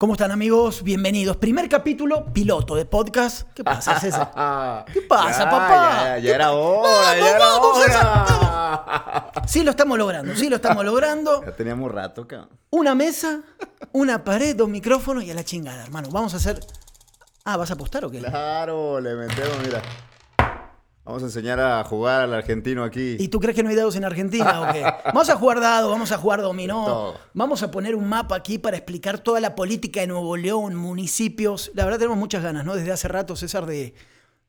¿Cómo están amigos? Bienvenidos. Primer capítulo piloto de podcast. ¿Qué pasa, César? ¿Qué pasa, Ya, papá? Ya, ya ¿Qué era hora, ya era hora. Sí, lo estamos logrando, sí, lo estamos logrando. Ya teníamos rato, cabrón. Una mesa, una pared, dos micrófonos y a la chingada, hermano. Vamos a hacer... Ah, ¿vas a apostar o qué? Claro, le metemos, mira. Vamos a enseñar a jugar al argentino aquí. ¿Y tú crees que no hay dados en Argentina o qué? Vamos a jugar dados, vamos a jugar dominó. Todo. Vamos a poner un mapa aquí para explicar toda la política de Nuevo León, municipios. La verdad tenemos muchas ganas, ¿no? Desde hace rato, César, de,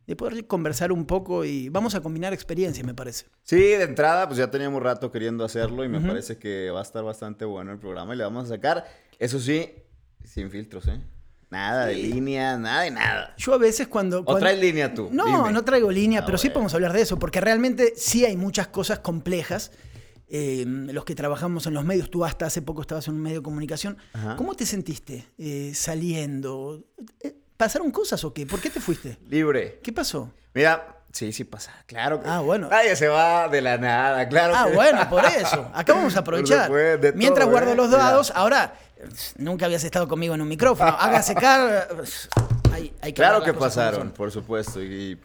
de poder conversar un poco y vamos a combinar experiencias, me parece. Sí, de entrada, pues ya teníamos rato queriendo hacerlo y me parece que va a estar bastante bueno el programa y le vamos a sacar, eso sí, sin filtros, ¿eh? Nada de línea, nada de nada. Yo a veces cuando... ¿O traes línea tú? No, Dime. no traigo línea, Ah, pero sí podemos hablar de eso, porque realmente sí hay muchas cosas complejas. eh, los que trabajamos en los medios, tú hasta hace poco estabas en un medio de comunicación. Ajá. ¿Cómo te sentiste eh, saliendo? Eh, ¿Pasaron cosas o qué? ¿Por qué te fuiste? Libre. ¿Qué pasó? Mira, sí, sí pasa, claro que... Ah, bueno. Nadie se va de la nada, claro Ah, que- bueno, por eso. Acá vamos a aprovechar. Mientras todo, guardo ¿eh? los dados, Mira. ahora nunca habías estado conmigo en un micrófono. Hágase car. Hay, hay que Claro que pasaron, por supuesto, y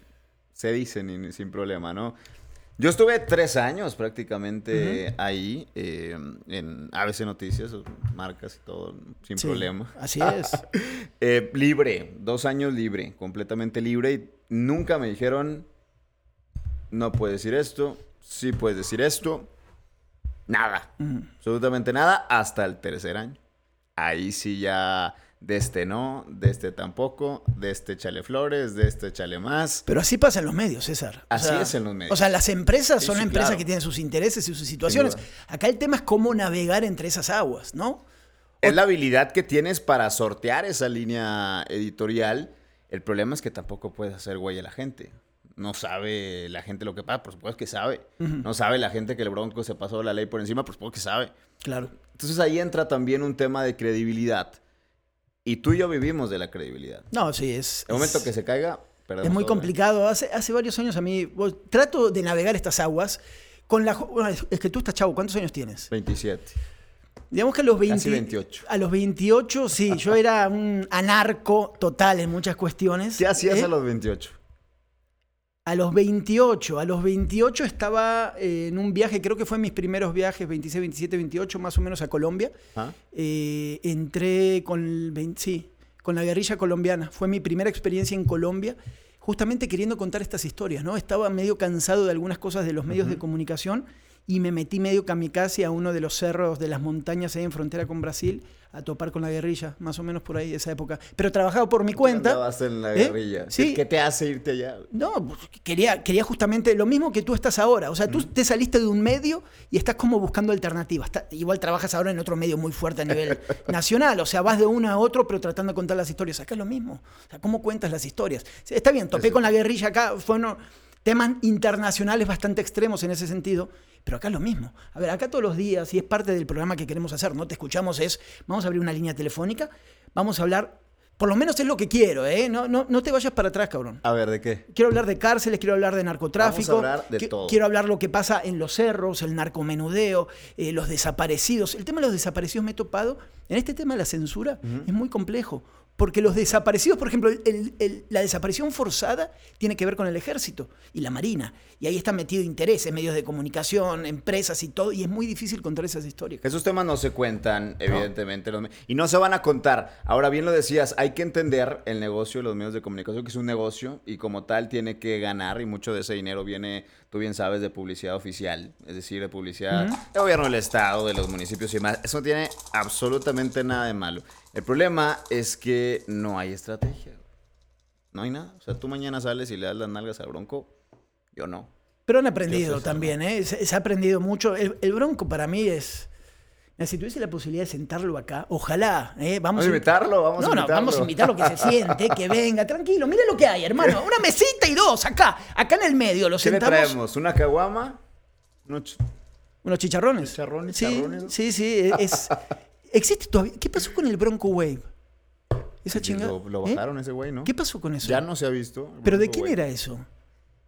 se dicen sin problema, ¿no? Yo estuve tres años prácticamente ahí, eh, en ABC Noticias, marcas y todo, sin Sí, problema. Así es. Eh, libre, dos años libre, completamente libre, y nunca me dijeron, no puedes decir esto, sí puedes decir esto, nada, absolutamente nada, hasta el tercer año. Ahí sí ya, de este no, de este tampoco, de este chale flores, de este chale más. Pero así pasa en los medios, César. O Así sea, es en los medios. O sea, las empresas son sí, empresas claro. que tienen sus intereses y sus situaciones. Acá el tema es cómo navegar entre esas aguas, ¿no? Es la habilidad que tienes para sortear esa línea editorial. El problema es que tampoco puedes hacer güey a la gente. No sabe la gente lo que pasa, por supuesto que sabe. No sabe la gente que el Bronco se pasó la ley por encima, por supuesto que sabe. Claro. Entonces ahí entra también un tema de credibilidad. Y tú y yo vivimos de la credibilidad. No, sí, es. El momento es- que se caiga, Es muy ¿eh? complicado. Hace, hace varios años a mí. vos- trato de navegar estas aguas con la. bueno, es- es que tú estás chavo, ¿cuántos años tienes? 27. Digamos que a los 20, Casi 28. A los 28, sí, yo era un anarco total en muchas cuestiones. ¿Qué hacías ¿eh? a los 28? A los 28, a los 28 estaba eh, en un viaje, creo que fue mis primeros viajes, 26, 27, 28, más o menos a Colombia. ¿Ah? Eh, entré con, el 20 sí, con la guerrilla colombiana. Fue mi primera experiencia en Colombia, justamente queriendo contar estas historias, ¿no? Estaba medio cansado de algunas cosas de los medios de comunicación y me metí medio kamikaze a uno de los cerros de las montañas ahí en frontera con Brasil a topar con la guerrilla, más o menos por ahí esa época. Pero trabajaba por mi cuenta. En la ¿eh? guerrilla. Sí. ¿Qué te hace irte allá? No, pues, quería, quería justamente lo mismo que tú estás ahora. O sea, tú te saliste de un medio y estás como buscando alternativas. Está- igual trabajas ahora en otro medio muy fuerte a nivel nacional. O sea, vas de uno a otro, pero tratando de contar las historias. Acá es lo mismo. O sea, ¿cómo cuentas las historias? Está bien, topé con la guerrilla acá. Fueron temas internacionales bastante extremos en ese sentido. Pero acá es lo mismo. A ver, acá todos los días, y es parte del programa que queremos hacer, ¿no? Te escuchamos, es, vamos a abrir una línea telefónica, vamos a hablar, por lo menos es lo que quiero, ¿eh? No, no, no te vayas para atrás, cabrón. A ver, ¿de qué? Quiero hablar de cárceles, quiero hablar de narcotráfico. Vamos a hablar de todo. Quiero hablar lo que pasa en los cerros, el narcomenudeo, eh, los desaparecidos. El tema de los desaparecidos me he topado. En este tema de la censura es muy complejo. Porque los desaparecidos, por ejemplo, el- el- la desaparición forzada tiene que ver con el ejército y la marina. Y ahí están metidos intereses, medios de comunicación, empresas y todo. Y es muy difícil contar esas historias. Esos temas no se cuentan, evidentemente, los y no se van a contar. Ahora bien lo decías, hay que entender el negocio de los medios de comunicación, que es un negocio y como tal tiene que ganar y mucho de ese dinero viene, tú bien sabes, de publicidad oficial, es decir, de publicidad del gobierno del estado, de los municipios y demás. Eso no tiene absolutamente nada de malo. El problema es que no hay estrategia. No hay nada. O sea, tú mañana sales y le das las nalgas al bronco, yo no. Pero han aprendido también, ¿eh? Se, se ha aprendido mucho. El, el Bronco para mí es... Si tuviese la posibilidad de sentarlo acá, ojalá, ¿eh? Vamos, a invitarlo, vamos no, a no, invitarlo. vamos a invitarlo que se siente, que venga, tranquilo. Mira lo que hay, hermano. Una mesita y dos, acá, acá en el medio. Lo ¿Qué le sentamos. traemos? ¿Una caguama? Unos ch- Unos chicharrones. Chicharrones, sí, chicharrones. Sí, sí, es, existe todavía. ¿Qué pasó con el Bronco Wave? Esa chingada. Lo, lo ¿eh? bajaron ese güey, ¿no? ¿Qué pasó con eso? Ya no se ha visto. ¿Pero de quién era eso?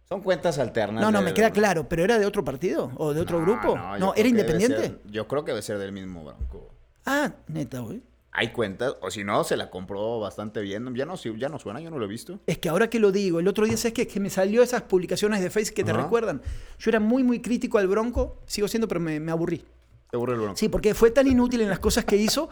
Son cuentas alternas. No, no, me queda claro, pero ¿era de otro partido? ¿O de otro No, grupo? no, ¿era independiente? ser- yo creo que debe ser del mismo Bronco. Ah, neta, güey. hay cuentas, o si no, se la compró bastante bien. Ya no, ya no suena, yo no lo he visto. Es que ahora que lo digo, el otro día, ¿sabes qué? Que me salió esas publicaciones de Facebook que te recuerdan. Yo era muy, muy crítico al Bronco, sigo siendo, pero me, aburrí. Te aburre el Bronco. Sí, porque fue tan inútil en las cosas que hizo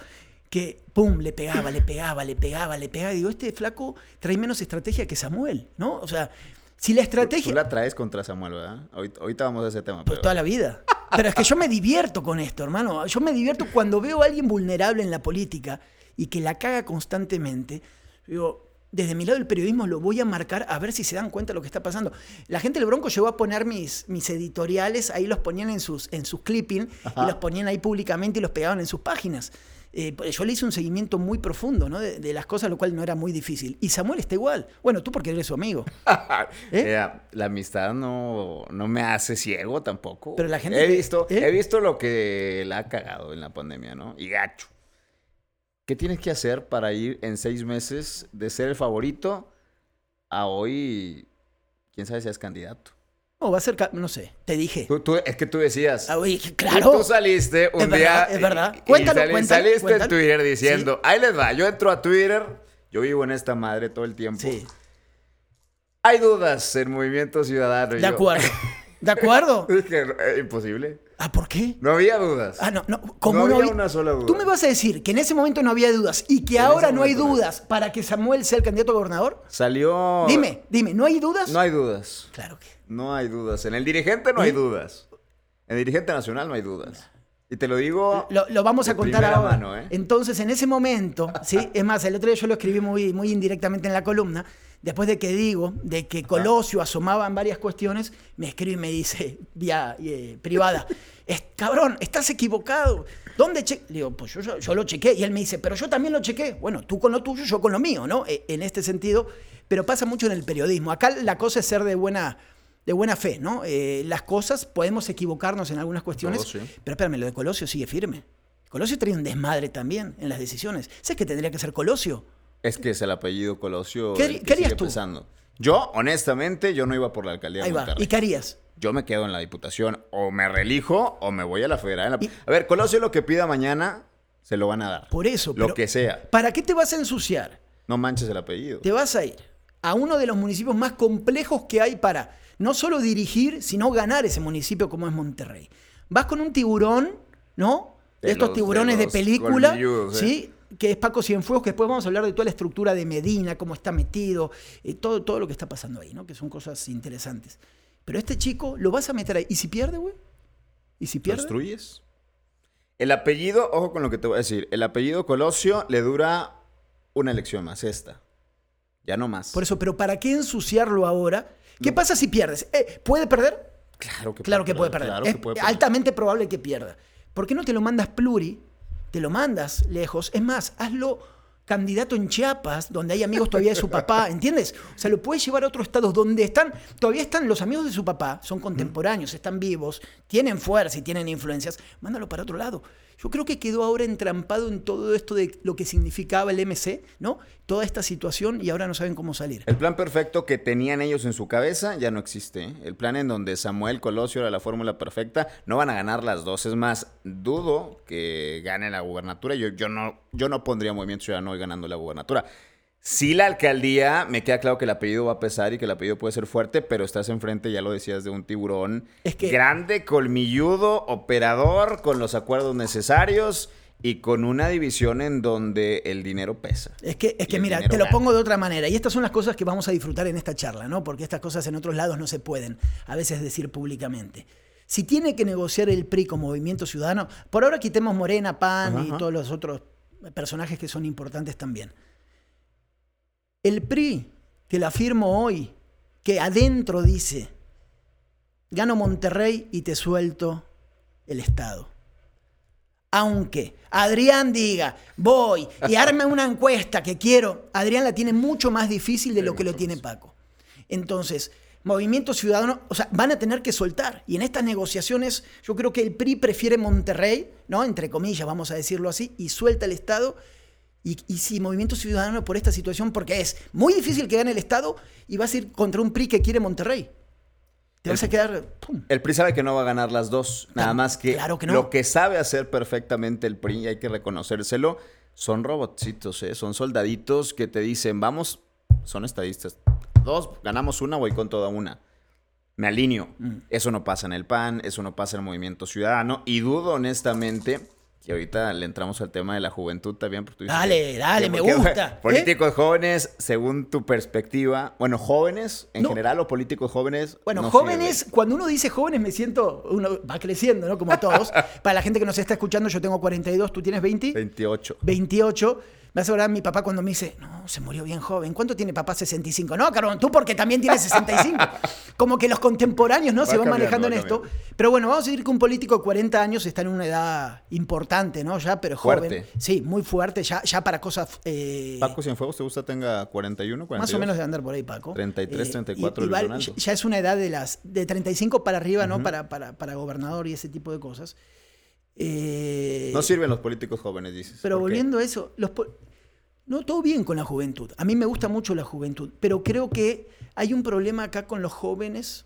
que, pum, le pegaba, le pegaba, le pegaba, le pegaba. Y digo, este flaco trae menos estrategia que Samuel, ¿no? O sea, si la estrategia... Tú, la traes contra Samuel, ¿verdad? Ahorita, vamos a ese tema. Pues toda la vida. Pero es que yo me divierto con esto, hermano. Yo me divierto cuando veo a alguien vulnerable en la política y que la caga constantemente. Digo, desde mi lado del periodismo lo voy a marcar a ver si se dan cuenta de lo que está pasando. La gente del Bronco llegó a poner mis, mis editoriales, ahí los ponían en sus, en sus clipping y los ponían ahí públicamente y los pegaban en sus páginas. Eh, yo le hice un seguimiento muy profundo ¿no? de, las cosas, lo cual no era muy difícil. Y Samuel está igual. Bueno, tú porque eres su amigo. ¿Eh? la amistad no, no, me hace ciego tampoco. Pero la gente... He visto, ¿eh? he visto lo que la ha cagado en la pandemia, ¿no? Y gacho. ¿Qué tienes que hacer para ir en seis meses de ser el favorito a hoy, quién sabe si es candidato? No, va a ser, no sé, te dije. es que tú decías. Ah, claro. Tú, saliste un día. es verdad. cuéntalo, Saliste en Twitter diciendo, ahí les va, yo entro a Twitter, yo vivo en esta madre todo el tiempo. Sí. Hay dudas en Movimiento Ciudadano. De acuerdo. ¿De acuerdo? es que eh, imposible. Ah, ¿por qué? No había dudas. Ah, no, no. no había una sola duda. Tú me vas a decir que en ese momento no había dudas y que ahora no hay dudas para que Samuel sea el candidato a gobernador. Salió. Dime, dime, ¿no hay dudas? No hay dudas. Claro que. No hay dudas. En el dirigente no hay dudas. En el dirigente nacional no hay dudas. Y te lo digo. Lo, vamos a contar ahora. ¿eh? Entonces, en ese momento, ¿sí? Es más, el otro día yo lo escribí muy, muy indirectamente en la columna. Después de que digo de que Colosio asomaba en varias cuestiones, me escribe y me dice, vía eh, privada, es, cabrón, estás equivocado. ¿Dónde che Le digo, pues yo, yo, lo chequé. Y él me dice, pero yo también lo chequé. Bueno, tú con lo tuyo, yo con lo mío, ¿no? E, en este sentido. Pero pasa mucho en el periodismo. Acá la cosa es ser de buena, de buena fe, ¿no? Eh, las cosas, podemos equivocarnos en algunas cuestiones. Pero espérame, lo de Colosio sigue firme. Colosio trae un desmadre también en las decisiones. ¿Sabes que tendría que ser Colosio? Es que es el apellido Colosio. ¿Qué, harías tú? Yo, honestamente, yo no iba por la alcaldía Ahí va. ¿Y qué harías? Yo me quedo en la diputación. O me relijo o me voy a la federal. A ver, Colosio lo que pida mañana, se lo van a dar. Por eso. Lo que sea. ¿Para qué te vas a ensuciar? No manches el apellido. Te vas a ir a uno de los municipios más complejos que hay para no solo dirigir, sino ganar ese municipio como es Monterrey. Vas con un tiburón, ¿no? De Estos tiburones de, película, ¿eh? ¿sí? Que es Paco Cienfuegos, que después vamos a hablar de toda la estructura de Medina, cómo está metido, eh, todo, todo lo que está pasando ahí, ¿no? Que son cosas interesantes. Pero este chico lo vas a meter ahí. ¿Y si pierde, güey? ¿Y si pierde? ¿Lo destruyes? El apellido, ojo con lo que te voy a decir, el apellido Colosio le dura una elección más, esta. Ya no más. Por eso, pero ¿para qué ensuciarlo ahora? ¿Qué pasa si pierdes? Eh, ¿Puede perder? Claro que, claro que puede perder. Claro es que puede perder. altamente probable que pierda. ¿Por qué no te lo mandas pluri te lo mandas lejos. Es más, hazlo candidato en Chiapas, donde hay amigos todavía de su papá, ¿entiendes? O sea, lo puedes llevar a otros estados donde están, todavía están los amigos de su papá, son contemporáneos, están vivos, tienen fuerza y tienen influencias, mándalo para otro lado. Yo creo que quedó ahora entrampado en todo esto de lo que significaba el MC, ¿no? Toda esta situación y ahora no saben cómo salir. El plan perfecto que tenían ellos en su cabeza ya no existe. ¿eh? El plan en donde Samuel Colosio era la fórmula perfecta, no van a ganar las dos. Es más, dudo que gane la gubernatura. Yo, yo, no, yo no pondría Movimiento Ciudadano hoy ganando la gubernatura. Sí, la alcaldía, me queda claro que el apellido va a pesar y que el apellido puede ser fuerte, pero estás enfrente, ya lo decías, de un tiburón grande, colmilludo, operador, con los acuerdos necesarios y con una división en donde el dinero pesa. Es que, es que mira, te lo pongo de otra manera. Y estas son las cosas que vamos a disfrutar en esta charla, ¿no? Porque estas cosas en otros lados no se pueden a veces decir públicamente. Si tiene que negociar el PRI con Movimiento Ciudadano, por ahora quitemos Morena, PAN y todos los otros personajes que son importantes también. El PRI, te lo afirmo hoy, que adentro dice, gano Monterrey y te suelto el Estado. Aunque Adrián diga, voy y arme una encuesta que quiero, Adrián la tiene mucho más difícil de lo que lo tiene Paco. Entonces, Movimiento Ciudadano, o sea, van a tener que soltar. Y en estas negociaciones, yo creo que el PRI prefiere Monterrey, ¿no? Entre comillas, vamos a decirlo así, y suelta el Estado y, si Movimiento Ciudadano por esta situación, porque es muy difícil que gane el Estado y vas a ir contra un PRI que quiere Monterrey. Te vas a quedar. El PRI sabe que no va a ganar las dos. Nada más que, claro que no. lo que sabe hacer perfectamente el PRI, y hay que reconocérselo, son robotcitos, ¿eh? Son soldaditos que te dicen, vamos, son estadistas. Dos, ganamos una, voy con toda una. Me alineo. Mm. Eso no pasa en el PAN, eso no pasa en el Movimiento Ciudadano. Y dudo honestamente, y ahorita le entramos al tema de la juventud también. Porque tú dices Dale, que- dale, que- me gusta, ¿eh? Políticos jóvenes, según tu perspectiva. Bueno, jóvenes en No. general o políticos jóvenes. Bueno, no jóvenes, sirve. cuando uno dice jóvenes me siento, uno va creciendo, ¿no? Como todos. Para la gente que nos está escuchando, yo tengo 42, tú tienes 20. 28. 28. Me hace acordar mi papá cuando me dice, no, se murió bien joven. ¿Cuánto tiene papá? 65. No, cabrón, tú porque también tienes 65. Como que los contemporáneos, ¿no? Va se van manejando en va esto. Pero bueno, vamos a decir que un político de 40 años está en una edad importante, ¿no? Ya, pero joven. Fuerte. Sí, muy fuerte, ya, ya para cosas... eh, Paco Cienfuegos, ¿te gusta tenga 41, 42? más o menos de andar por ahí, Paco. 33, Eh, 34 y- el igual, Ronaldo. ya es una edad de las de 35 para arriba, ¿no? Para, para, para gobernador y ese tipo de cosas. Eh, No sirven los políticos jóvenes, dices. pero volviendo a eso, los no, todo bien con la juventud. A mí me gusta mucho la juventud, pero creo que hay un problema acá con los jóvenes.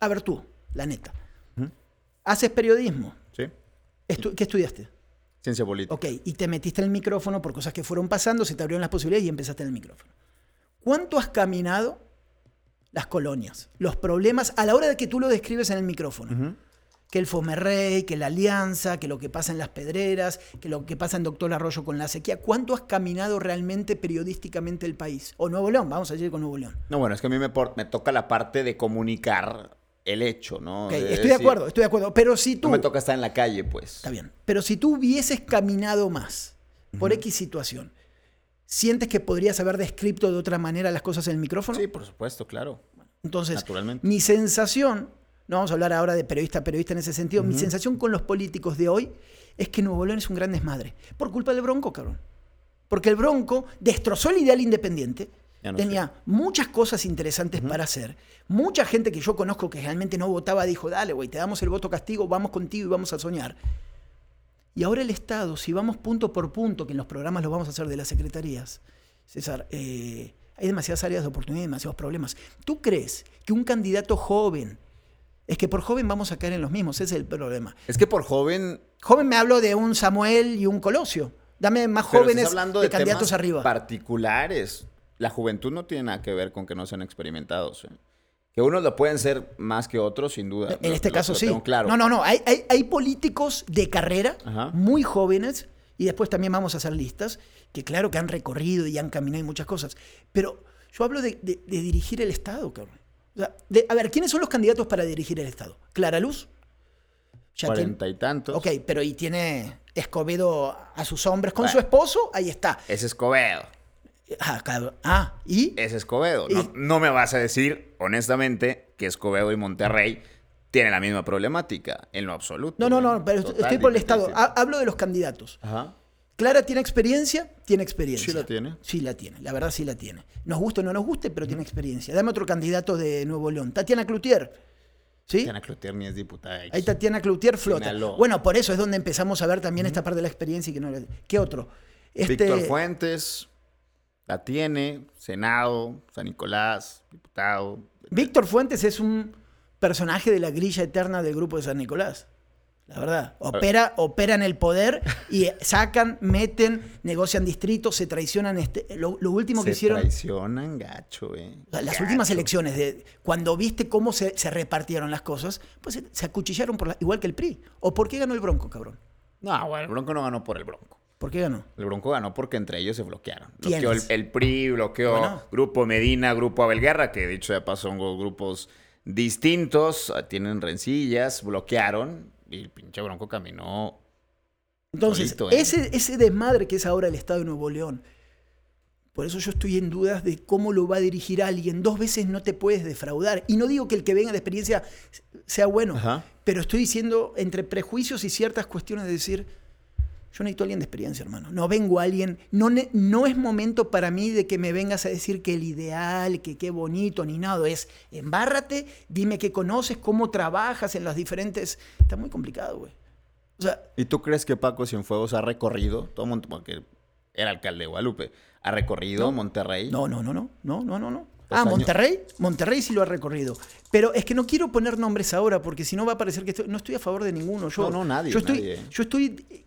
A ver tú, la neta. Haces periodismo. Sí. Estu- ¿Qué estudiaste? Ciencia política. Ok, y te metiste en el micrófono por cosas que fueron pasando, se te abrieron las posibilidades y empezaste en el micrófono. ¿Cuánto has caminado las colonias? Los problemas a la hora de que tú lo describes en el micrófono. Que el Fomerrey, que la Alianza, que lo que pasa en las Pedreras, que lo que pasa en Doctor Arroyo con la sequía. ¿Cuánto has caminado realmente periodísticamente el país? O Nuevo León, vamos a decir con Nuevo León. No, bueno, es que a mí me, por- me toca la parte de comunicar el hecho, ¿no? De estoy de acuerdo, estoy de acuerdo. Pero si tú... No me toca estar en la calle, pues. Está bien. Pero si tú hubieses caminado más por X situación, ¿sientes que podrías haber descrito de otra manera las cosas en el micrófono? Sí, por supuesto, claro. Entonces, Naturalmente. mi sensación, no vamos a hablar ahora de periodista a periodista en ese sentido, mi sensación con los políticos de hoy es que Nuevo León es un gran desmadre. Por culpa del Bronco, cabrón. Porque el Bronco destrozó el ideal independiente. No tenía muchas cosas interesantes para hacer. Mucha gente que yo conozco que realmente no votaba dijo, dale, güey, te damos el voto castigo, vamos contigo y vamos a soñar. Y ahora el Estado, si vamos punto por punto, que en los programas lo vamos a hacer de las secretarías, César, eh, hay demasiadas áreas de oportunidad y demasiados problemas. ¿Tú crees que un candidato joven, es que por joven vamos a caer en los mismos, ese es el problema? Es que por joven. Joven me hablo de un Samuel y un Colosio. Dame más pero jóvenes hablando de, de, candidatos temas arriba. Particulares. La juventud no tiene nada que ver con que no sean experimentados. ¿eh? Que unos lo pueden ser más que otros, sin duda. En Lo- este lo- caso lo sí. claro. No, no, no. Hay, hay- hay políticos de carrera Ajá. muy jóvenes, y después también vamos a hacer listas, que claro que han recorrido y han caminado y muchas cosas. Pero yo hablo de, de- de dirigir el Estado, cabrón. O sea, de- a ver, ¿quiénes son los candidatos para dirigir el Estado? Clara Luz. Cuarenta y tantos. Ok, pero y tiene Escobedo a sus hombres con Bueno. su esposo, ahí está. Ese Escobedo. Ah. Ah, ¿y? Ese Escobedo. No, Y- no me vas a decir, honestamente, que Escobedo y Monterrey tienen la misma problemática. En lo absoluto. No, no, no, pero Total, estoy por el Estado. Ha- Hablo de los candidatos. Ajá. Clara tiene experiencia, tiene experiencia. Sí la tiene. Sí la tiene, la verdad sí la tiene. Nos guste o no nos guste, pero tiene experiencia. Dame otro candidato de Nuevo León. Tatiana Cloutier. ¿Sí? Tatiana Cloutier ni es diputada. Ahí Tatiana Cloutier flota. Sinaloa. Bueno, por eso es donde empezamos a ver también esta parte de la experiencia y que no la- ¿Qué otro? Este, Víctor Fuentes la tiene. Senado, San Nicolás, diputado. Víctor Fuentes es un personaje de la grilla eterna del grupo de San Nicolás. La verdad. Opera, opera en el poder y sacan, meten, negocian distritos, se traicionan. Este, lo, lo último que Se hicieron. traicionan gacho, eh. Las Gacho. últimas elecciones, de, cuando viste cómo se, se repartieron las cosas, pues se, se acuchillaron por la- igual que el PRI. ¿O por qué ganó el Bronco, cabrón? No, bueno, el Bronco no ganó por el Bronco. ¿Por qué ganó? El Bronco ganó porque entre ellos se bloquearon. Bloqueó el, el PRI, bloqueó Bueno. Grupo Medina, Grupo Abelguerra, que dicho de paso son grupos distintos, ah, tienen rencillas, bloquearon y el pinche Bronco caminó. Entonces, Solito, ¿eh? ese, ese desmadre que es ahora el Estado de Nuevo León, por eso yo estoy en dudas de cómo lo va a dirigir alguien. Dos veces no te puedes defraudar. Y no digo que el que venga de experiencia sea bueno, Ajá. pero estoy diciendo entre prejuicios y ciertas cuestiones de decir, yo necesito a alguien de experiencia, hermano. No vengo a alguien, no, no es momento para mí de que me vengas a decir que el ideal, que qué bonito, ni nada. Es, embárrate, dime qué conoces, cómo trabajas en las diferentes... Está muy complicado, güey. O sea, ¿Y tú crees que Paco Cienfuegos ha recorrido, todo Mont- porque era alcalde de Guadalupe, ha recorrido No. Monterrey? No, no, no, no, no, no, no, no. Ah, Monterrey. Monterrey sí lo ha recorrido. Pero es que no quiero poner nombres ahora porque si no va a parecer que estoy, no estoy a favor de ninguno. Yo, no, no, nadie. Yo estoy, nadie. Yo estoy eh,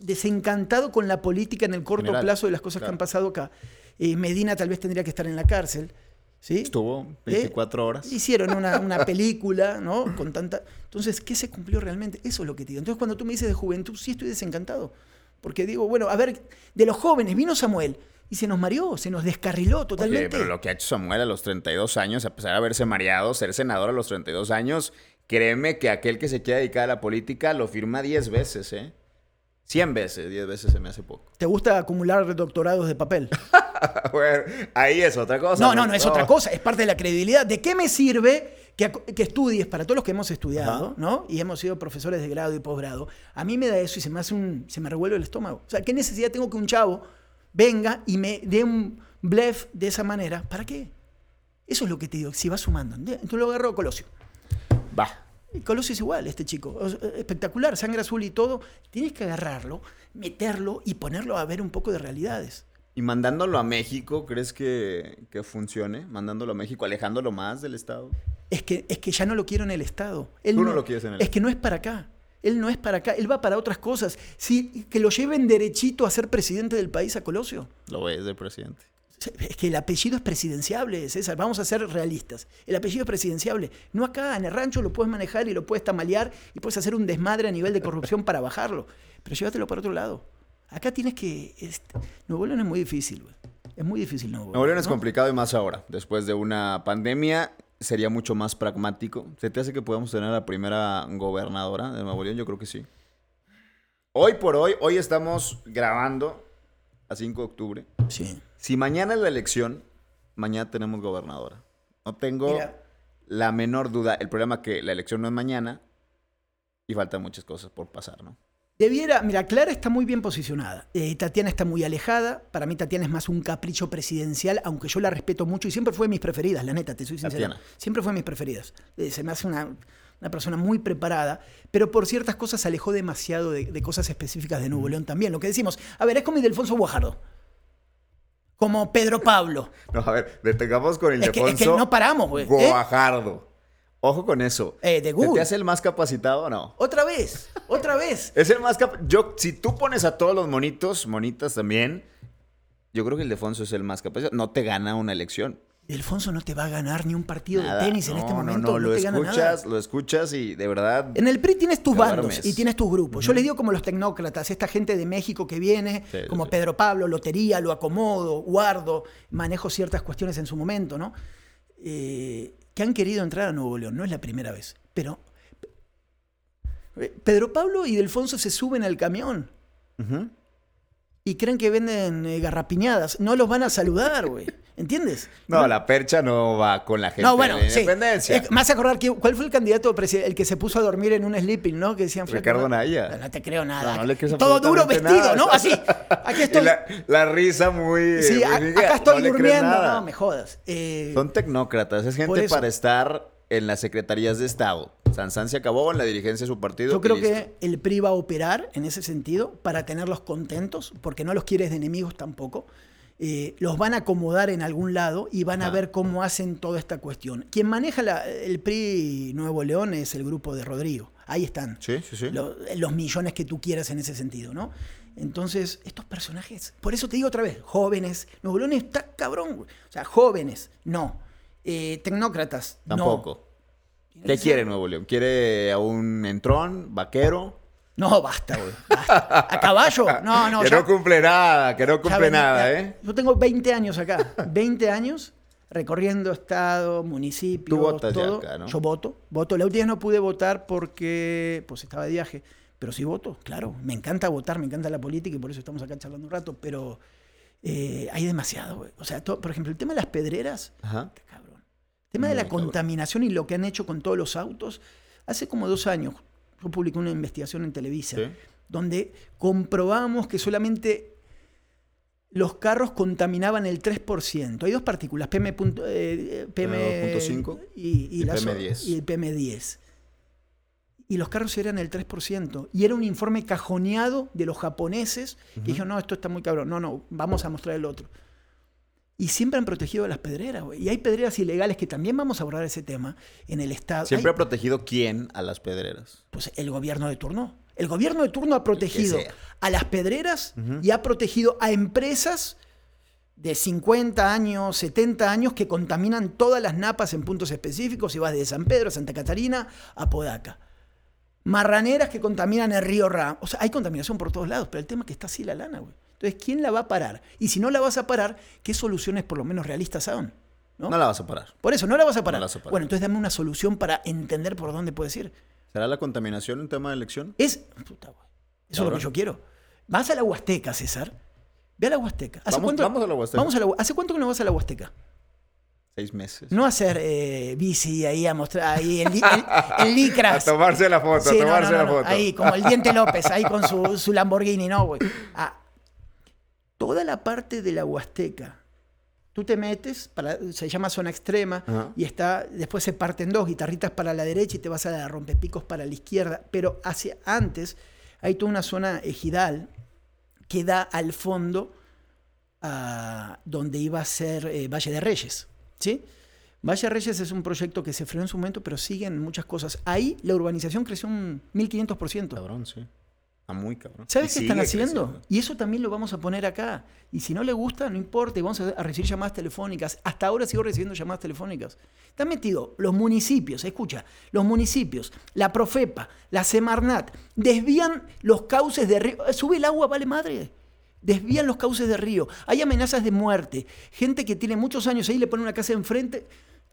desencantado con la política en el corto plazo de las cosas que han pasado acá. Eh, Medina tal vez tendría que estar en la cárcel. ¿sí? Estuvo 24 horas. Hicieron una, una, película, ¿no? Con tanta. Entonces, ¿qué se cumplió realmente? Eso es lo que te digo. Entonces, cuando tú me dices de juventud, sí estoy desencantado. Porque digo, bueno, a ver, de los jóvenes, vino Samuel y se nos mareó, se nos descarriló totalmente. pero lo que ha hecho Samuel a los 32 años, a pesar de haberse mareado, ser senador a los 32 años, créeme que aquel que se quiera dedicar a la política lo firma 10 veces, ¿eh? 100 veces, 10 veces se me hace poco. ¿Te gusta acumular doctorados de papel? bueno, ahí es otra cosa. No, no, no, es otra cosa, es parte de la credibilidad. ¿De qué me sirve que, que estudies, para todos los que hemos estudiado, ¿no? Y hemos sido profesores de grado y posgrado, a mí me da eso y se me hace un, se me revuelve el estómago. O sea, ¿qué necesidad tengo que un chavo venga y me dé un blef de esa manera. ¿Para qué? Eso es lo que te digo, si va sumando. Entonces lo agarró Colosio. Va. Y Colosio es igual, este chico. Espectacular, sangre azul y todo. Tienes que agarrarlo, meterlo y ponerlo a ver un poco de realidades. ¿Y mandándolo a México, crees que, que funcione? Mandándolo a México, alejándolo más del Estado. Es que, es que ya no lo quiero en el Estado. Él Tú no, lo quieres en el Es que no es para acá. Él no es para acá, él va para otras cosas. Si, que lo lleven derechito a ser presidente del país a Colosio. Lo es de presidente. Es que el apellido es presidenciable, César. Vamos a ser realistas. El apellido es presidenciable. No acá, en el rancho lo puedes manejar y lo puedes tamalear y puedes hacer un desmadre a nivel de corrupción para bajarlo. Pero llévatelo para otro lado. Acá tienes que. Este, Nuevo León es muy difícil, Es muy difícil Nuevo León. Nuevo León es complicado y más ahora. Después de una pandemia sería mucho más pragmático. ¿Se te hace que podamos tener a la primera gobernadora de Nuevo León? Yo creo que sí. Hoy por hoy, hoy estamos grabando a 5 de octubre. Sí. Si mañana es la elección, mañana tenemos gobernadora. No tengo la menor duda. El problema es que la elección no es mañana y faltan muchas cosas por pasar, ¿no? Debiera, mira, Clara está muy bien posicionada. Eh, Tatiana está muy alejada. Para mí Tatiana es más un capricho presidencial, aunque yo la respeto mucho y siempre fue mis preferidas, la neta, te soy sincera. Siempre fue mis preferidas. Eh, se me hace una, persona muy preparada, pero por ciertas cosas se alejó demasiado de, cosas específicas de Nuevo León también. Lo que decimos, a ver, es como Ildefonso Guajardo. Como Pedro Pablo. No, a ver, detengamos con Ildefonso. Es que, es que no paramos, güey. ¿eh? Ojo con eso. Eh, de Google. ¿Te hace el más capacitado o no? Otra vez, otra vez. es el más capacitado. Si tú pones a todos los monitos, monitas también, yo creo que el Defonso es el más capacitado. No te gana una elección. Ildefonso no te va a ganar ni un partido de tenis en este momento. No, no, lo escuchas, lo escuchas y de verdad. En el PRI tienes tus bandos y tienes tus grupos. Yo les digo como los tecnócratas, esta gente de México que viene, como Pedro Pablo, Lotería, lo acomodo, guardo, manejo ciertas cuestiones en su momento, ¿no? Eh, que han querido entrar a Nuevo León. No es la primera vez. Pero Pedro Pablo y Delfonso se suben al camión. Y creen que venden eh, garrapiñadas. No los van a saludar, güey. ¿Entiendes? No, la percha no va con la gente no, bueno, de independencia. más acordar que, cuál fue el candidato el que se puso a dormir en un sleeping, ¿no? Que decían Ricardo Naya. No, te creo nada. No, le Todo duro vestido, ¿no? Así. Aquí estoy. La, risa muy. Sí, acá estoy durmiendo. No, me jodas. Eh, Son tecnócratas, es gente para estar en las secretarías de Estado. Sansan se acabó en la dirigencia de su partido. Yo creo que el PRI va a operar en ese sentido para tenerlos contentos, porque no los quieres de enemigos tampoco. Eh, los van a acomodar en algún lado y van a ah. ver cómo hacen toda esta cuestión. Quien maneja el PRI Nuevo León es el grupo de Rodrigo. Ahí están. Sí, sí, sí. Los, millones que tú quieras en ese sentido, ¿no? Entonces, estos personajes, por eso te digo otra vez, jóvenes. Nuevo León está cabrón, O sea, jóvenes, no. Eh, tecnócratas, Tampoco. ¿Qué quiere Nuevo León? ¿Quiere a un entrón, vaquero? No, basta, güey. ¿A caballo? No, no. Que no cumple nada, que no cumple nada, ¿eh? Yo tengo 20 años acá. 20 años recorriendo estado, municipio, Tú votas todo. acá, ¿no? Yo voto. Voto. La última vez no pude votar porque pues estaba de viaje. Pero sí voto, claro. Me encanta votar, me encanta la política y por eso estamos acá charlando un rato. Pero eh, hay demasiado, güey. O sea, por ejemplo, el tema de las pedreras. Ajá. El tema de la contaminación y lo que han hecho con todos los autos. Hace como dos años, yo publiqué una investigación en Televisa, donde comprobamos que solamente los carros contaminaban el 3%. Hay dos partículas, PM, eh, PM2.5 y, y, PM10. y el PM10. Y los carros eran el 3%. Y era un informe cajoneado de los japoneses que dijeron, no, esto está muy cabrón. No, no, vamos a mostrar el otro. Y siempre han protegido a las pedreras, güey. Y hay pedreras ilegales que también vamos a abordar ese tema en el Estado. ¿Siempre Hay- ha protegido quién a las pedreras? pues el gobierno de turno. El gobierno de turno ha protegido a las pedreras y ha protegido a empresas de 50 años, 70 años que contaminan todas las napas en puntos específicos. Si vas de San Pedro a Santa Catarina a Podaca. Marraneras que contaminan el río Ram. O sea, hay contaminación por todos lados, pero el tema es que está así la lana, güey. Entonces, ¿quién la va a parar? Y si no la vas a parar, ¿qué soluciones por lo menos realistas son? ¿No? No la vas a parar. Por eso, no la vas a parar. la vas a parar. Bueno, entonces dame una solución para entender por dónde puedes ir. ¿Será la contaminación un tema de elección? Es. Puta, güey. Eso es lo que yo quiero. Vas a la Huasteca, César. Ve a la Huasteca. ¿Hace Vamos- cuánto, vamos a la Huasteca. Vamos a la ¿Hace cuánto que no vas a la Huasteca? Seis meses. No a hacer eh, bici ahí a mostrar ahí en, li- en- en licras. tomarse la foto, Sí, no, no, no, no. Ahí, como el Diente López, ahí con su, su Lamborghini, no, güey. Ah, toda la parte de la Huasteca, tú te metes, para, se llama zona extrema, y está, después se parten dos, guitarritas para la derecha y te vas a la rompepicos para la izquierda, pero hacia antes hay toda una zona ejidal que da al fondo a donde iba a ser eh, Valle de Reyes, ¿sí? Valle de Reyes es un proyecto que se frenó en su momento, pero siguen muchas cosas. Ahí la urbanización creció un 1500%. Cabrón, sí. Está muy cabrón. ¿Sabes Y qué están haciendo? creciendo. Y eso también lo vamos a poner acá. Y si no le gusta, no importa, y vamos a recibir llamadas telefónicas. Hasta ahora sigo recibiendo llamadas telefónicas. Están metidos los municipios, escucha, los municipios, la Profepa, la Semarnat, desvían los cauces de río. Eh, Sube el agua, vale madre. Desvían los cauces de río. Hay amenazas de muerte. Gente que tiene muchos años ahí le pone una casa enfrente.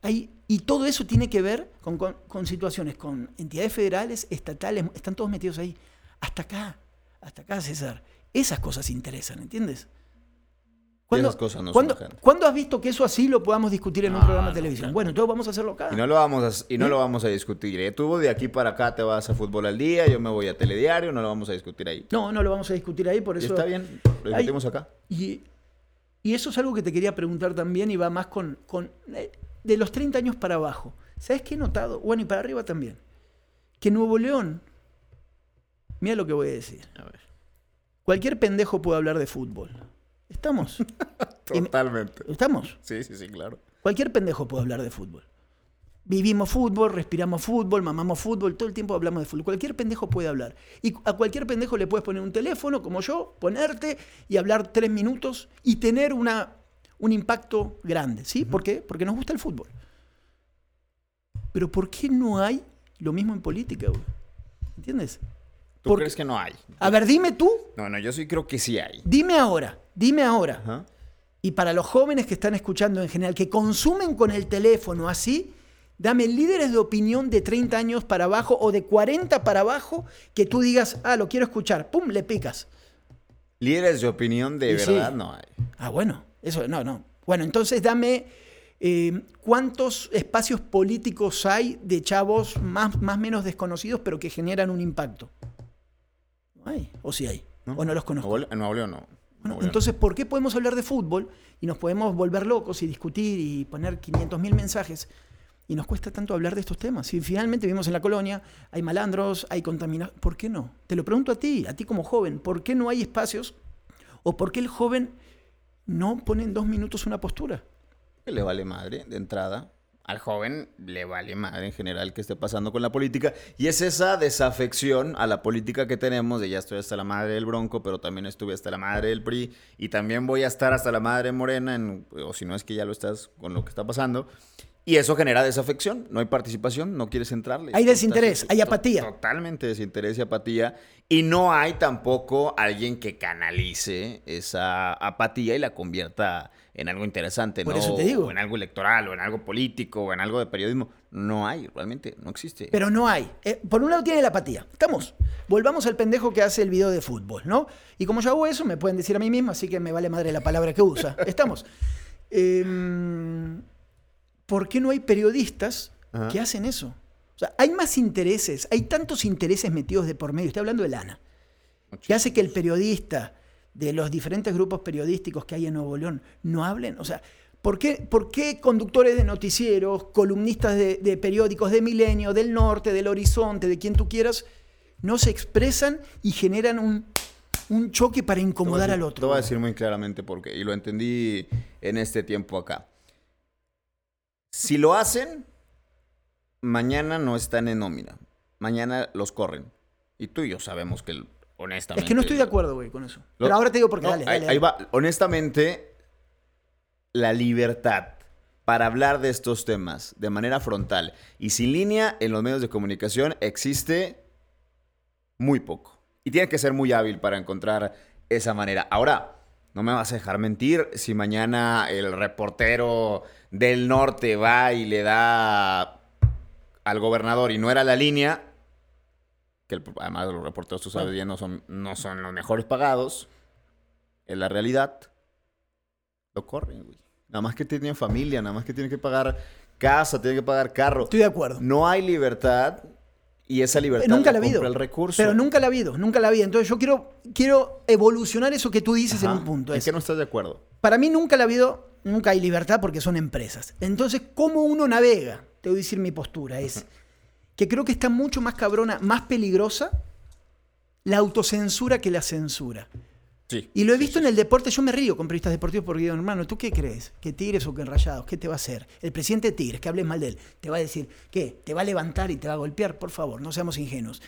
Ahí, y todo eso tiene que ver con, con- con situaciones, con entidades federales, estatales, están todos metidos ahí. Hasta acá, hasta acá, César. Esas cosas interesan, ¿entiendes? esas cosas no ¿cuándo. ¿cuándo has visto que eso así lo podamos discutir en un programa de no, televisión? claro. Bueno, entonces vamos a hacerlo acá. Y no lo vamos a, y no lo vamos a discutir. ¿eh? Tú de aquí para acá te vas a fútbol al día, yo me voy a telediario, no lo vamos a discutir ahí. No, no lo vamos a discutir ahí, por eso. está bien, lo discutimos acá. Y, y eso es algo que te quería preguntar también y va más con, con, eh, de los 30 años para abajo. ¿Sabes qué he notado? Bueno, y para arriba también. Que Nuevo León, mira lo que voy a decir. A ver. Cualquier pendejo puede hablar de fútbol. ¿Estamos? Totalmente. ¿Estamos? Sí, sí, sí, claro. Cualquier pendejo puede hablar de fútbol. Vivimos fútbol, respiramos fútbol, mamamos fútbol, todo el tiempo hablamos de fútbol. Cualquier pendejo puede hablar. Y a cualquier pendejo le puedes poner un teléfono, como yo, ponerte y hablar tres minutos y tener una, un impacto grande. ¿Sí? ¿Por qué? Porque nos gusta el fútbol. Pero ¿por qué no hay lo mismo en política, güey? ¿Entiendes? ¿Tú Porque- crees que no hay? A ver, dime tú, No, no, yo sí creo que sí hay. dime ahora, dime ahora. Ajá. Y para los jóvenes que están escuchando en general, que consumen con el teléfono así, dame líderes de opinión de 30 años para abajo o de 40 para abajo que tú digas, ah, lo quiero escuchar, pum, le picas. Líderes de opinión de Y sí. verdad no hay. Ah, bueno, eso no, no. Bueno, entonces dame eh, cuántos espacios políticos hay de chavos más más menos desconocidos, pero que generan un impacto. No hay, o sí hay, o no los conozco. En Nuevo León no. Bueno, entonces, ¿por qué podemos hablar de fútbol y nos podemos volver locos y discutir y poner 500.000 mensajes y nos cuesta tanto hablar de estos temas? Si finalmente vivimos en la colonia, hay malandros, hay contaminación, ¿por qué no? Te lo pregunto a ti, a ti como joven, ¿por qué no hay espacios o por qué el joven no pone en dos minutos una postura? que le vale madre de entrada. Al joven le vale madre en general que esté pasando con la política. Y es esa desafección a la política que tenemos de ya estoy hasta la madre del Bronco, pero también estuve hasta la madre del PRI y también voy a estar hasta la madre Morena, en- o si no es que ya lo estás con lo que está pasando. Y eso genera desafección, no hay participación, no quieres entrarle. Hay desinterés, hay apatía. Totalmente desinterés y apatía. Y no hay tampoco alguien que canalice esa apatía y la convierta en algo interesante, Por ¿no? eso te digo. O en algo electoral, o en algo político, o en algo de periodismo. No hay, realmente, no existe. Pero no hay. Eh, por un lado tiene la apatía. Estamos. Volvamos al pendejo que hace el video de fútbol, ¿no? Y como yo hago eso, me pueden decir a mí mismo, así que me vale madre la palabra que usa. Estamos. Em, ¿Por qué no hay periodistas Ajá. que hacen eso? O sea, hay más intereses, hay tantos intereses metidos de por medio. Estoy hablando de lana. que hace que el periodista de los diferentes grupos periodísticos que hay en Nuevo León no hablen? O sea, ¿por qué, por qué conductores de noticieros, columnistas de, de periódicos de Milenio, del Norte, del Horizonte, de quien tú quieras, no se expresan y generan un, un choque para incomodar al otro. Te voy a decir muy claramente por qué, y lo entendí en este tiempo acá. Si lo hacen, mañana no están en nómina. Mañana los corren. Y tú y yo sabemos que, honestamente. Es que no estoy de acuerdo, güey, con eso. Pero ahora te digo porque, No, dale, ahí, dale, ahí dale. va. Honestamente, la libertad para hablar de estos temas de manera frontal y sin línea en los medios de comunicación existe muy poco. Y tiene que ser muy hábil para encontrar esa manera. Ahora, no me vas a dejar mentir si mañana el reportero del norte va y le da al gobernador y no era la línea, que el- además los reporteros, tú sabes bien, no son, no son los mejores pagados, en la realidad, lo corren, güey. Nada más que tienen familia, nada más que tienen que pagar casa, tienen que pagar carro. Estoy de acuerdo. No hay libertad y esa libertad nunca la compra habido. el recurso. Pero nunca la ha habido, nunca la ha habido. Entonces yo quiero, quiero evolucionar eso que tú dices en un punto. ¿En Es, qué no estás de acuerdo? Para mí nunca la ha habido, nunca hay libertad porque son empresas. Entonces, ¿cómo uno navega? Te voy a decir mi postura. Es que creo que está mucho más cabrona, más peligrosa la autocensura que la censura. Sí. Y lo he visto en el deporte, yo me río con periodistas deportivos porque digo, hermano, ¿tú qué crees? ¿Que Tigres o que Rayados? ¿Qué te va a hacer? El presidente de Tigres, que hables mal de él, te va a decir, ¿qué? ¿Te va a levantar y te va a golpear? Por favor, no seamos ingenuos.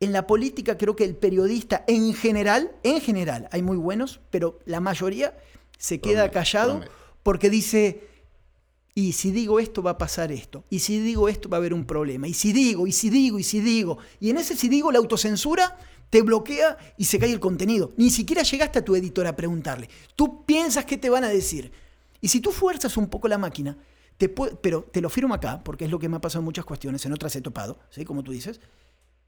En la política creo que el periodista en general, en general, hay muy buenos, pero la mayoría se queda Promedio, callado promedio. porque dice, y si digo esto va a pasar esto, y si digo esto va a haber un problema, y si digo, y si digo, y si digo, y en ese si digo la autocensura te bloquea y se cae el contenido. Ni siquiera llegaste a tu editor a preguntarle. Tú piensas qué te van a decir. Y si tú fuerzas un poco la máquina, te puede- pero te lo firmo acá, porque es lo que me ha pasado en muchas cuestiones, en otras he topado, ¿sí? como tú dices,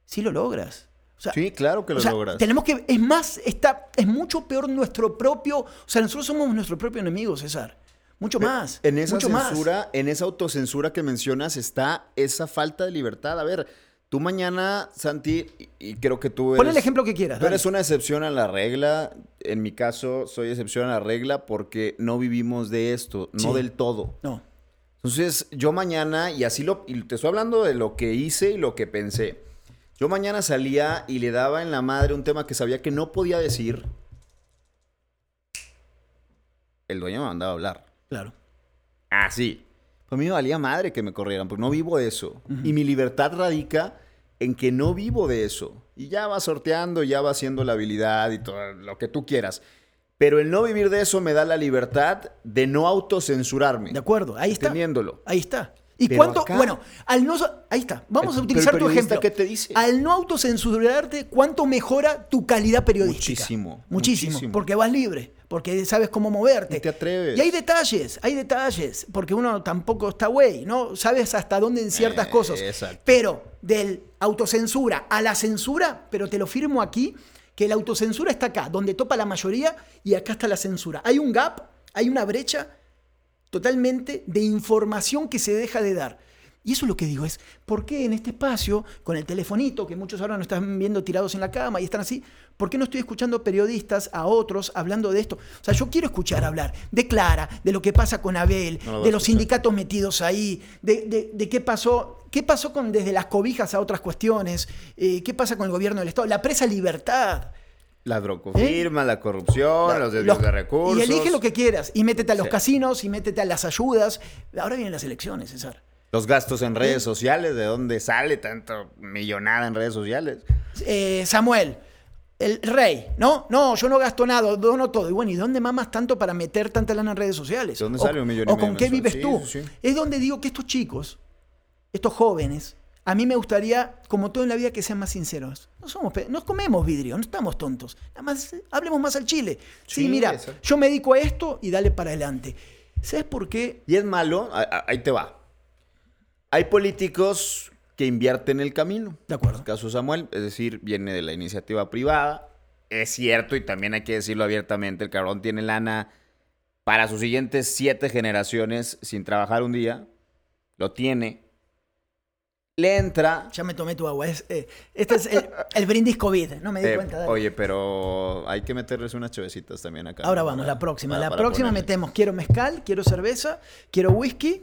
sí lo logras. O sea, Sí, claro que lo o sea, logras. Tenemos que, es más, está, es mucho peor nuestro propio, o sea, nosotros somos nuestro propio enemigo, César. Mucho más. En esa mucho más. censura, en esa autocensura que mencionas está esa falta de libertad. A ver, tú mañana, Santi, y, creo que tú eres... Pon el ejemplo que quieras. Tú dale. eres una excepción a la regla. En mi caso, soy excepción a la regla porque no vivimos de esto, no del todo. No. Entonces, yo mañana, y así lo, y te estoy hablando de lo que hice y lo que pensé. Yo mañana salía y le daba en la madre un tema que sabía que no podía decir. El dueño me mandaba a hablar. Claro. Así. Pues a mí me valía madre que me corrieran, porque no vivo de eso. Y mi libertad radica en que no vivo de eso. Y ya va sorteando, ya va haciendo la habilidad y todo lo que tú quieras. Pero el no vivir de eso me da la libertad de no autocensurarme. De acuerdo, ahí está. Teniéndolo. Ahí está. ¿Y Pero cuánto? acá- Bueno, al no. Ahí está. Vamos a utilizar tu ejemplo. ¿qué te dice? Al no autocensurarte, ¿cuánto mejora tu calidad periodística? Muchísimo, Muchísimo. muchísimo. Porque vas libre. Porque sabes cómo moverte. Y te atreves. Y hay detalles, hay detalles. Porque uno tampoco está güey, ¿no? Sabes hasta dónde en ciertas Eh, cosas. exacto. Pero del autocensura a la censura, pero te lo firmo aquí, que la autocensura está acá, donde topa la mayoría, y acá está la censura. Hay un gap, hay una brecha totalmente de información que se deja de dar. Y eso es lo que digo, es ¿por qué en este espacio, con el telefonito, que muchos ahora nos están viendo tirados en la cama y están así, ¿por qué no estoy escuchando periodistas a otros hablando de esto? O sea, yo quiero escuchar hablar de Clara, de lo que pasa con Abel, No lo de los sindicatos metidos ahí, de, de- de qué pasó, qué pasó con desde las cobijas a otras cuestiones, eh, qué pasa con el gobierno del Estado, la presa libertad. La drocofirma, la corrupción, los desvíos Los- de recursos. Y elige lo que quieras. Y métete a los Sí. casinos, y métete a las ayudas. Ahora vienen las elecciones, César. Los gastos en redes sociales, ¿de dónde sale tanto millonada en redes sociales? Eh, Samuel, el rey, ¿no? No, yo no gasto nada, dono todo. Y bueno, ¿y dónde mamas tanto para meter tanta lana en redes sociales? ¿De dónde O- sale un millón y ¿O medio con qué mensual? vives Sí, tú? sí. Es donde digo que estos chicos, estos jóvenes, a mí me gustaría, como todo en la vida, que sean más sinceros. No somos, pe- no comemos vidrio, no estamos tontos. Nada más eh, hablemos más al chile. Sí, Sí, mira, yo me dedico a esto y dale para adelante. ¿Sabes por qué? Y es malo, ahí te va. Hay políticos que invierten el camino. De acuerdo. El caso Samuel, es decir, viene de la iniciativa privada. Es cierto, y también hay que decirlo abiertamente, el cabrón tiene lana para sus siguientes siete generaciones sin trabajar un día. Lo tiene. Le entra. Ya me tomé tu agua. Es, eh, este es el, el brindis COVID, no me di Eh, cuenta. dale. oye, pero hay que meterles unas chevecitas también acá. Ahora ¿no? vamos, Para- la próxima. para- la para próxima ponerle. metemos, quiero mezcal, quiero cerveza, quiero whisky.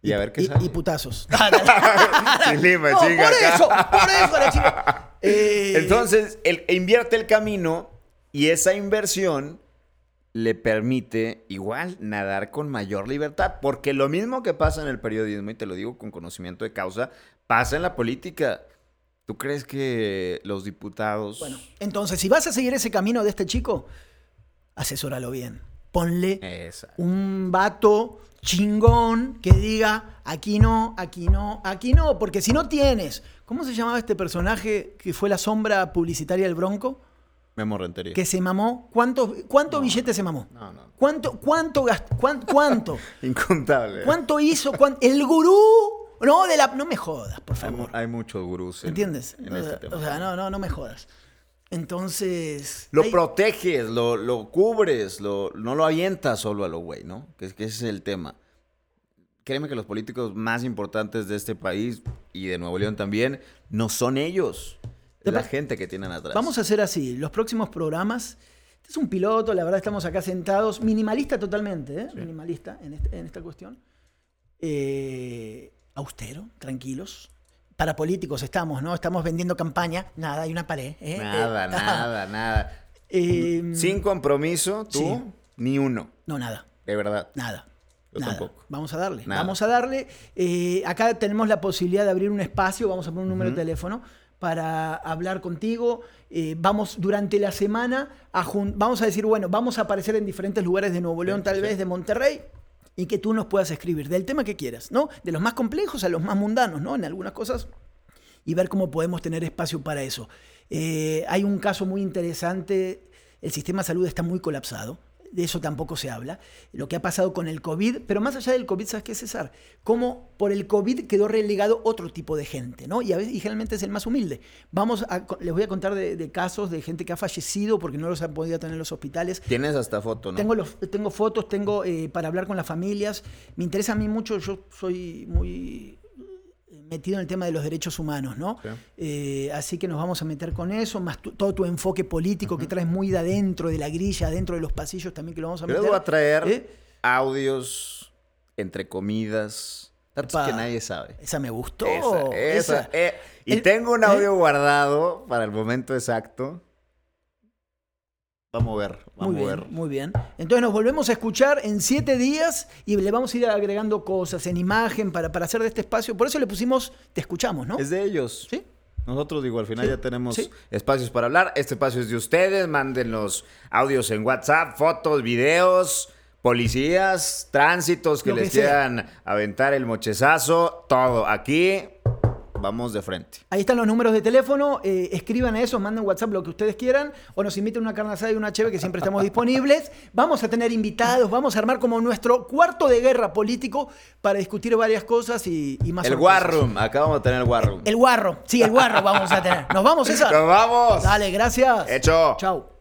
Y a ver qué y, sale. y putazos. Lima, No, por acá. eso, por eso la. Eh, Entonces, invierte el camino y esa inversión le permite igual nadar con mayor libertad. Porque lo mismo que pasa en el periodismo, y te lo digo con conocimiento de causa, pasa en la política. ¿Tú crees que los diputados... Bueno, entonces, si vas a seguir ese camino de este chico, asesóralo bien. Ponle un vato chingón que diga aquí no, aquí no, aquí no, porque si no tienes, ¿cómo se llamaba este personaje que fue la sombra publicitaria del Bronco? Memo Rentería. Que se mamó, ¿cuántos cuánto billetes se mamó? No, no. ¿Cuánto, cuánto gast- cuán- cuánto? Incontable. ¿Cuánto hizo? ¿Cuán- el gurú? No, de la, no me jodas, por favor. hay muchos gurús. en- ¿Entiendes? En o, este sea, tema. o sea, no, no, no me jodas. Entonces. Lo hay- proteges, lo, lo cubres, lo, no lo avientas solo a lo güey, ¿no? Que, que ese es el tema. Créeme que los políticos más importantes de este país y de Nuevo León también no son ellos. ¿Te Es la gente que tienen atrás. Vamos a hacer así. Los próximos programas. Este es un piloto, la verdad, estamos acá sentados. Minimalista totalmente, ¿eh? Minimalista en, este- en esta cuestión. Eh, austero, tranquilos. Para políticos estamos, ¿no? Estamos vendiendo campaña. Nada, hay una pared. ¿eh? Nada, Eh, nada, nada. eh, Sin compromiso, tú, sí. ni uno. No, nada. De verdad. Nada. Yo Nada. tampoco. Vamos a darle. Nada. Vamos a darle. Eh, acá tenemos la posibilidad de abrir un espacio, vamos a poner un número de teléfono para hablar contigo. Eh, vamos durante la semana a vamos a decir, bueno, vamos a aparecer en diferentes lugares de Nuevo León, tal sí. vez de Monterrey. Y que tú nos puedas escribir del tema que quieras, ¿no? De los más complejos a los más mundanos, ¿no? En algunas cosas y ver cómo podemos tener espacio para eso. Eh, hay un caso muy interesante, el sistema de salud está muy colapsado, de eso tampoco se habla, lo que ha pasado con el COVID, pero más allá del COVID, ¿sabes qué, César? Cómo por el COVID quedó relegado otro tipo de gente, ¿no? Y, a veces, y generalmente es el más humilde. Vamos a, les voy a contar de, de casos de gente que ha fallecido porque no los han podido tener en los hospitales. Tienes hasta foto, ¿no? Tengo, los, tengo fotos, tengo eh, para hablar con las familias. Me interesa a mí mucho, yo soy muy metido en el tema de los derechos humanos, ¿no? Sí. Eh, así que nos vamos a meter con eso, más tu- todo tu enfoque político que traes muy de adentro, de la grilla, adentro de los pasillos también que lo vamos a Yo meter. les voy a traer ¿Eh? audios entre comidas, datos que nadie sabe. Esa me gustó. Esa, esa, esa. eh, y El- tengo un ¿eh? audio guardado para el momento exacto. Vamos a ver, vamos Muy a bien, ver. muy bien. Entonces nos volvemos a escuchar en siete días y le vamos a ir agregando cosas en imagen para, para hacer de este espacio. Por eso le pusimos Te escuchamos, ¿no? Es de ellos. ¿Sí? Nosotros, digo, al final Sí, ya tenemos sí. espacios para hablar. Este espacio es de ustedes. Manden los audios en WhatsApp, fotos, videos, policías, tránsitos que les sea. quieran aventar el mochezazo. Todo. Aquí vamos de frente. Ahí están los números de teléfono, eh, escriban a eso, manden WhatsApp lo que ustedes quieran, o nos inviten a una carne asada y una cheve que siempre estamos disponibles. Vamos a tener invitados, vamos a armar como nuestro cuarto de guerra político para discutir varias cosas y, y más El. War Room. Acá vamos a tener el War Room. El guarro, sí, el guarro vamos a tener. ¿Nos vamos, César? ¡Nos vamos! Dale, gracias. Hecho. Chao.